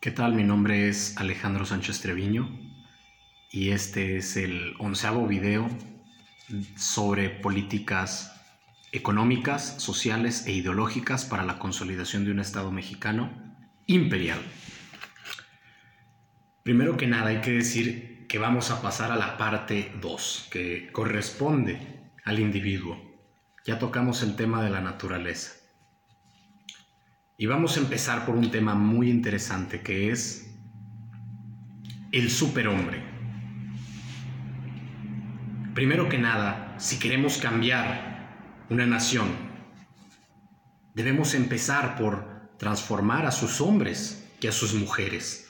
¿Qué tal? Mi nombre es Alejandro Sánchez Treviño y este es el onceavo video sobre políticas económicas, sociales e ideológicas para la consolidación de un Estado mexicano imperial. Primero que nada hay que decir que vamos a pasar a la parte 2, que corresponde al individuo. Ya tocamos el tema de la naturaleza. Y vamos a empezar por un tema muy interesante que es el superhombre. Primero que nada, si queremos cambiar una nación, debemos empezar por transformar a sus hombres y a sus mujeres.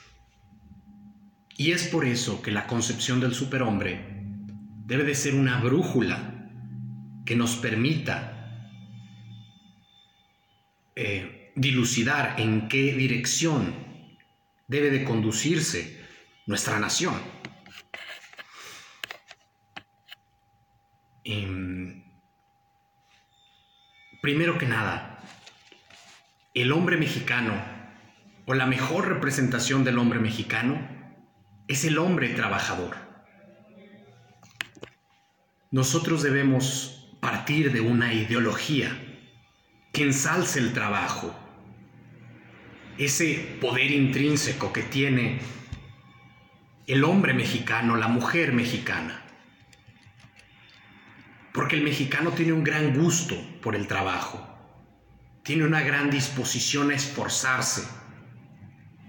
Y es por eso que la concepción del superhombre debe de ser una brújula que nos permita eh, dilucidar en qué dirección debe de conducirse nuestra nación. Em, primero que nada, el hombre mexicano, o la mejor representación del hombre mexicano, es el hombre trabajador. Nosotros debemos partir de una ideología que ensalce el trabajo, ese poder intrínseco que tiene el hombre mexicano, la mujer mexicana. Porque el mexicano tiene un gran gusto por el trabajo, tiene una gran disposición a esforzarse,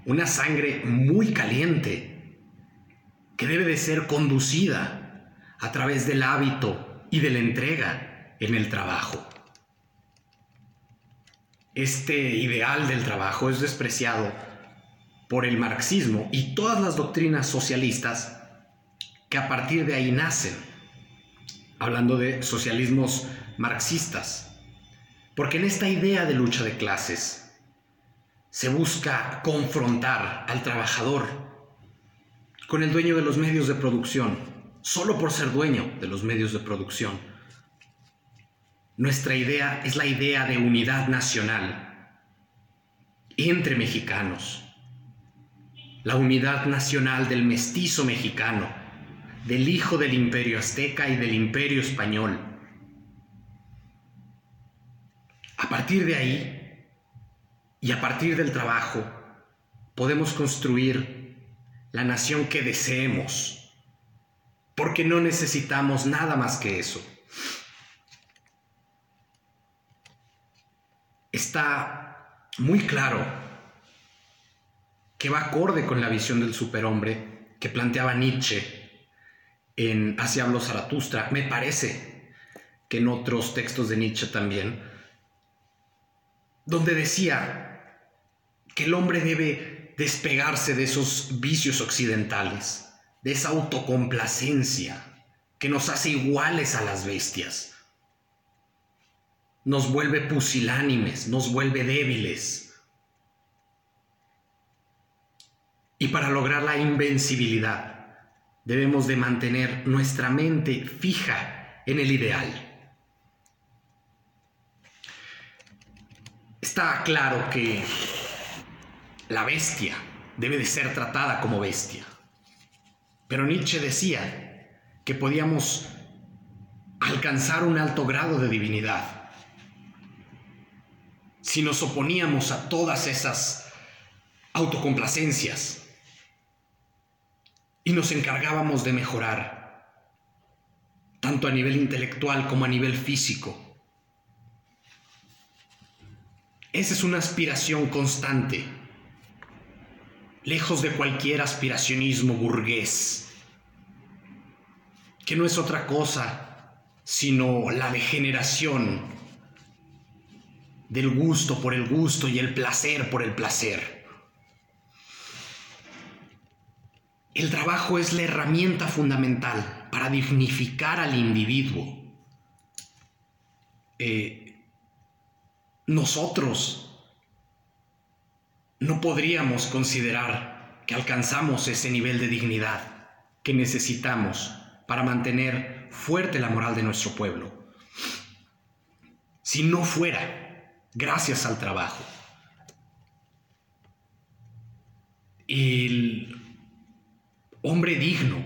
una sangre muy caliente que debe de ser conducida a través del hábito y de la entrega en el trabajo este ideal del trabajo es despreciado por el marxismo y todas las doctrinas socialistas que a partir de ahí nacen, hablando de socialismos marxistas. Porque en esta idea de lucha de clases se busca confrontar al trabajador con el dueño de los medios de producción, solo por ser dueño de los medios de producción nuestra idea es la idea de unidad nacional entre mexicanos. La unidad nacional del mestizo mexicano, del hijo del imperio azteca y del imperio español. A partir de ahí y a partir del trabajo podemos construir la nación que deseemos, porque no necesitamos nada más que eso. Está muy claro que va acorde con la visión del superhombre que planteaba Nietzsche en Hacia habló Zaratustra. Me parece que en otros textos de Nietzsche también, donde decía que el hombre debe despegarse de esos vicios occidentales, de esa autocomplacencia que nos hace iguales a las bestias nos vuelve pusilánimes, nos vuelve débiles. Y para lograr la invencibilidad, debemos de mantener nuestra mente fija en el ideal. Está claro que la bestia debe de ser tratada como bestia. Pero Nietzsche decía que podíamos alcanzar un alto grado de divinidad si nos oponíamos a todas esas autocomplacencias y nos encargábamos de mejorar, tanto a nivel intelectual como a nivel físico. Esa es una aspiración constante, lejos de cualquier aspiracionismo burgués, que no es otra cosa sino la degeneración del gusto por el gusto y el placer por el placer. El trabajo es la herramienta fundamental para dignificar al individuo. Eh, nosotros no podríamos considerar que alcanzamos ese nivel de dignidad que necesitamos para mantener fuerte la moral de nuestro pueblo. Si no fuera gracias al trabajo. el hombre digno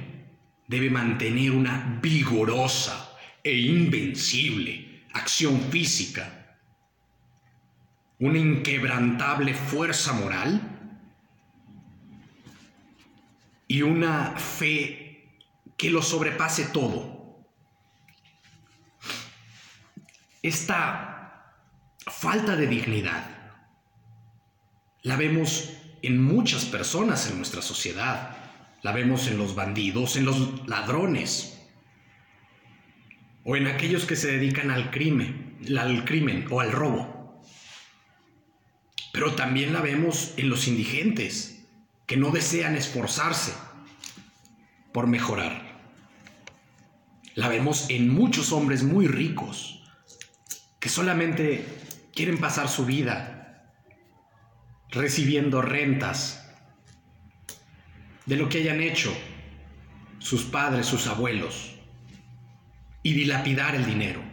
debe mantener una vigorosa e invencible acción física, una inquebrantable fuerza moral y una fe que lo sobrepase todo. Esta falta de dignidad la vemos en muchas personas en nuestra sociedad. La vemos en los bandidos, en los ladrones, o en aquellos que se dedican al crimen, al crimen o al robo. Pero también la vemos en los indigentes, que no desean esforzarse por mejorar. La vemos en muchos hombres muy ricos, que solamente quieren pasar su vida recibiendo rentas de lo que hayan hecho sus padres, sus abuelos, y dilapidar el dinero.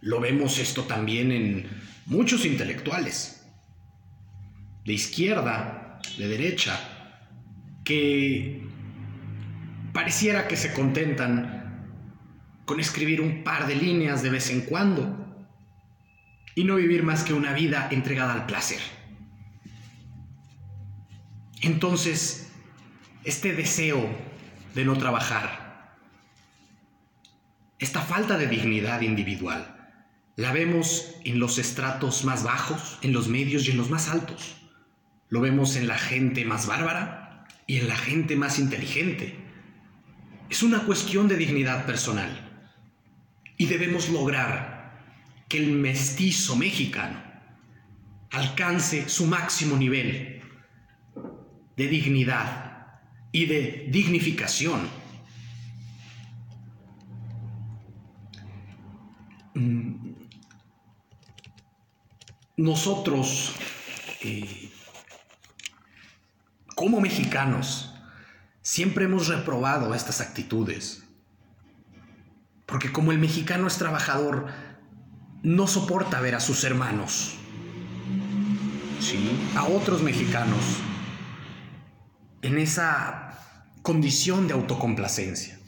Lo vemos esto también en muchos intelectuales, de izquierda, de derecha, que pareciera que se contentan con escribir un par de líneas de vez en cuando y no vivir más que una vida entregada al placer. Entonces, este deseo de no trabajar, esta falta de dignidad individual, la vemos en los estratos más bajos, en los medios y en los más altos. Lo vemos en la gente más bárbara y en la gente más inteligente. Es una cuestión de dignidad personal. Y debemos lograr que el mestizo mexicano alcance su máximo nivel de dignidad y de dignificación. Mm, nosotros, eh, como mexicanos, siempre hemos reprobado estas actitudes. Porque como el mexicano es trabajador, no soporta ver a sus hermanos, ¿sí? a otros mexicanos en esa condición de autocomplacencia.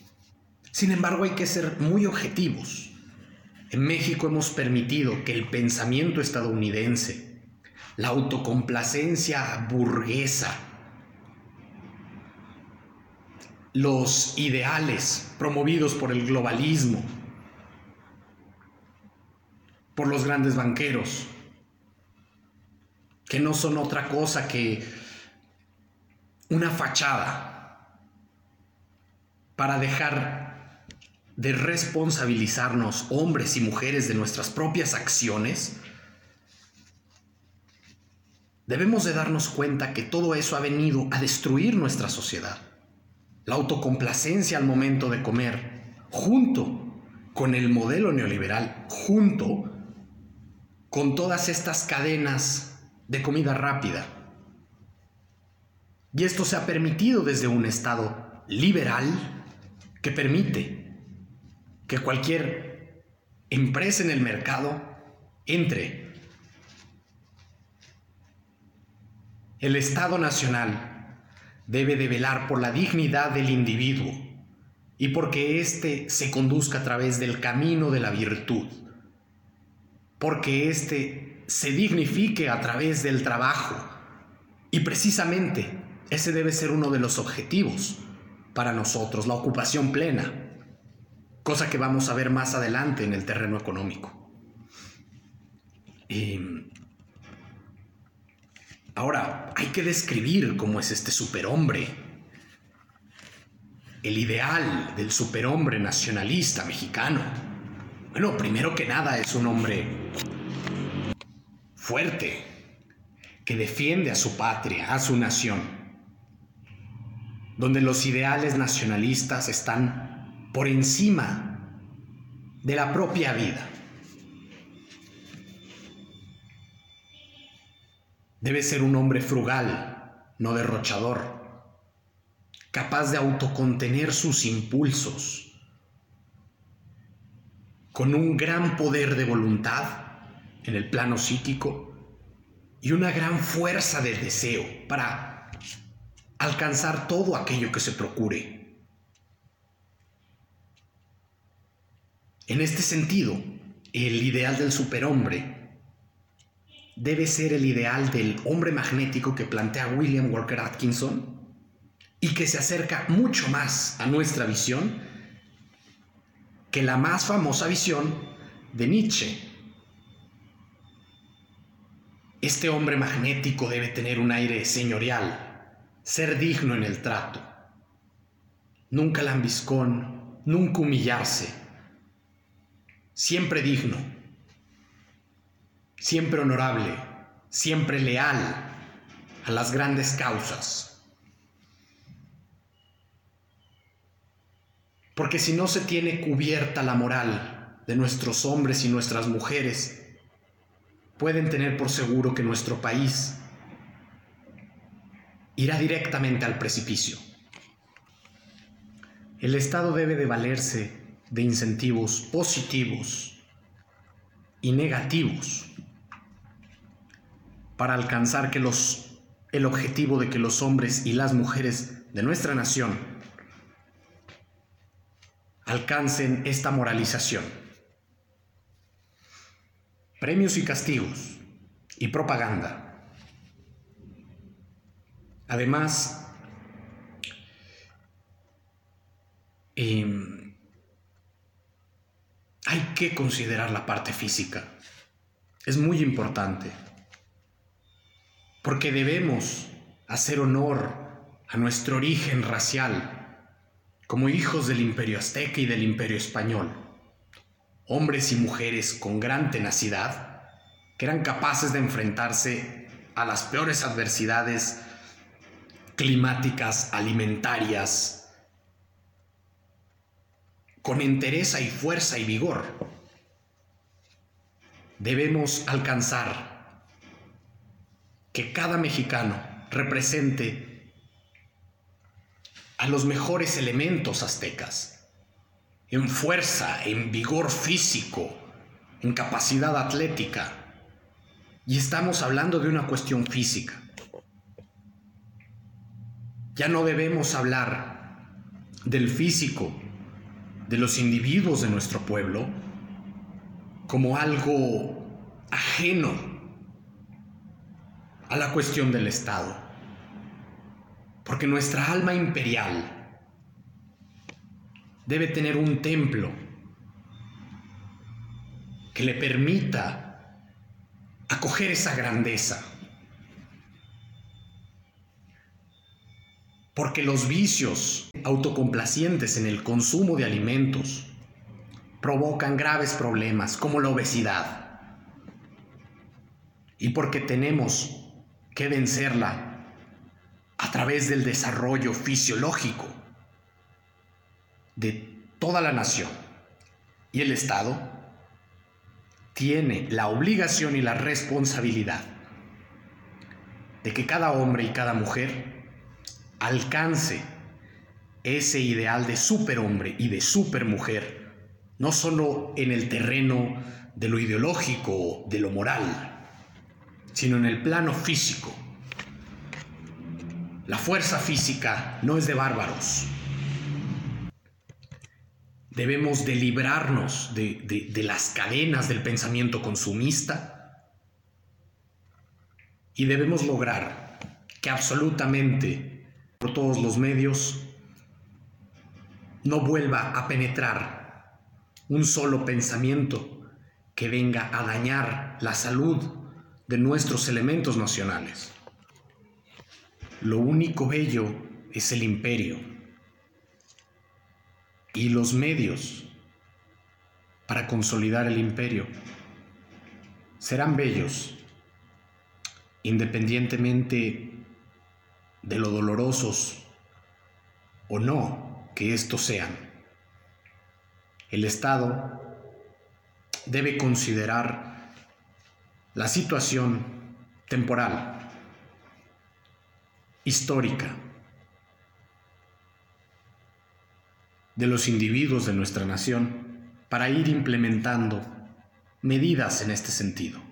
Sin embargo, hay que ser muy objetivos. En México hemos permitido que el pensamiento estadounidense, la autocomplacencia burguesa, los ideales promovidos por el globalismo, por los grandes banqueros, que no son otra cosa que una fachada para dejar de responsabilizarnos hombres y mujeres de nuestras propias acciones, debemos de darnos cuenta que todo eso ha venido a destruir nuestra sociedad. La autocomplacencia al momento de comer, junto con el modelo neoliberal, junto con todas estas cadenas de comida rápida, y esto se ha permitido desde un Estado liberal que permite que cualquier empresa en el mercado entre. El Estado Nacional debe de velar por la dignidad del individuo y porque éste se conduzca a través del camino de la virtud, porque éste se dignifique a través del trabajo y precisamente ese debe ser uno de los objetivos para nosotros, la ocupación plena, cosa que vamos a ver más adelante en el terreno económico. ahora, hay que describir cómo es este superhombre, el ideal del superhombre nacionalista mexicano. Bueno, primero que nada es un hombre fuerte, que defiende a su patria, a su nación donde los ideales nacionalistas están por encima de la propia vida. Debe ser un hombre frugal, no derrochador, capaz de autocontener sus impulsos, con un gran poder de voluntad en el plano psíquico y una gran fuerza de deseo para alcanzar todo aquello que se procure. En este sentido, el ideal del superhombre debe ser el ideal del hombre magnético que plantea William Walker Atkinson y que se acerca mucho más a nuestra visión que la más famosa visión de Nietzsche. Este hombre magnético debe tener un aire señorial, ser digno en el trato, nunca lambiscón, nunca humillarse, siempre digno, siempre honorable, siempre leal a las grandes causas. Porque si no se tiene cubierta la moral de nuestros hombres y nuestras mujeres, pueden tener por seguro que nuestro país irá directamente al precipicio. El Estado debe de valerse de incentivos positivos y negativos para alcanzar que los, el objetivo de que los hombres y las mujeres de nuestra nación alcancen esta moralización. Premios y castigos y propaganda. Además, em, hay que considerar la parte física. Es muy importante. Porque debemos hacer honor a nuestro origen racial como hijos del imperio azteca y del imperio español, hombres y mujeres con gran tenacidad que eran capaces de enfrentarse a las peores adversidades climáticas, alimentarias, con entereza y fuerza y vigor. Debemos alcanzar que cada mexicano represente a los mejores elementos aztecas, en fuerza, en vigor físico, en capacidad atlética. Y estamos hablando de una cuestión física. Ya no debemos hablar del físico de los individuos de nuestro pueblo como algo ajeno a la cuestión del Estado. Porque nuestra alma imperial debe tener un templo que le permita acoger esa grandeza. Porque los vicios autocomplacientes en el consumo de alimentos provocan graves problemas como la obesidad. Y porque tenemos que vencerla a través del desarrollo fisiológico de toda la nación. Y el Estado tiene la obligación y la responsabilidad de que cada hombre y cada mujer alcance ese ideal de superhombre y de supermujer, no solo en el terreno de lo ideológico, de lo moral, sino en el plano físico la fuerza física no es de bárbaros. Debemos de librarnos de, de las cadenas del pensamiento consumista y debemos lograr que absolutamente por todos los medios no vuelva a penetrar un solo pensamiento que venga a dañar la salud de nuestros elementos nacionales. Lo único bello es el imperio y los medios para consolidar el imperio serán bellos independientemente de lo dolorosos o no que estos sean. El Estado debe considerar la situación temporal histórica de los individuos de nuestra nación para ir implementando medidas en este sentido.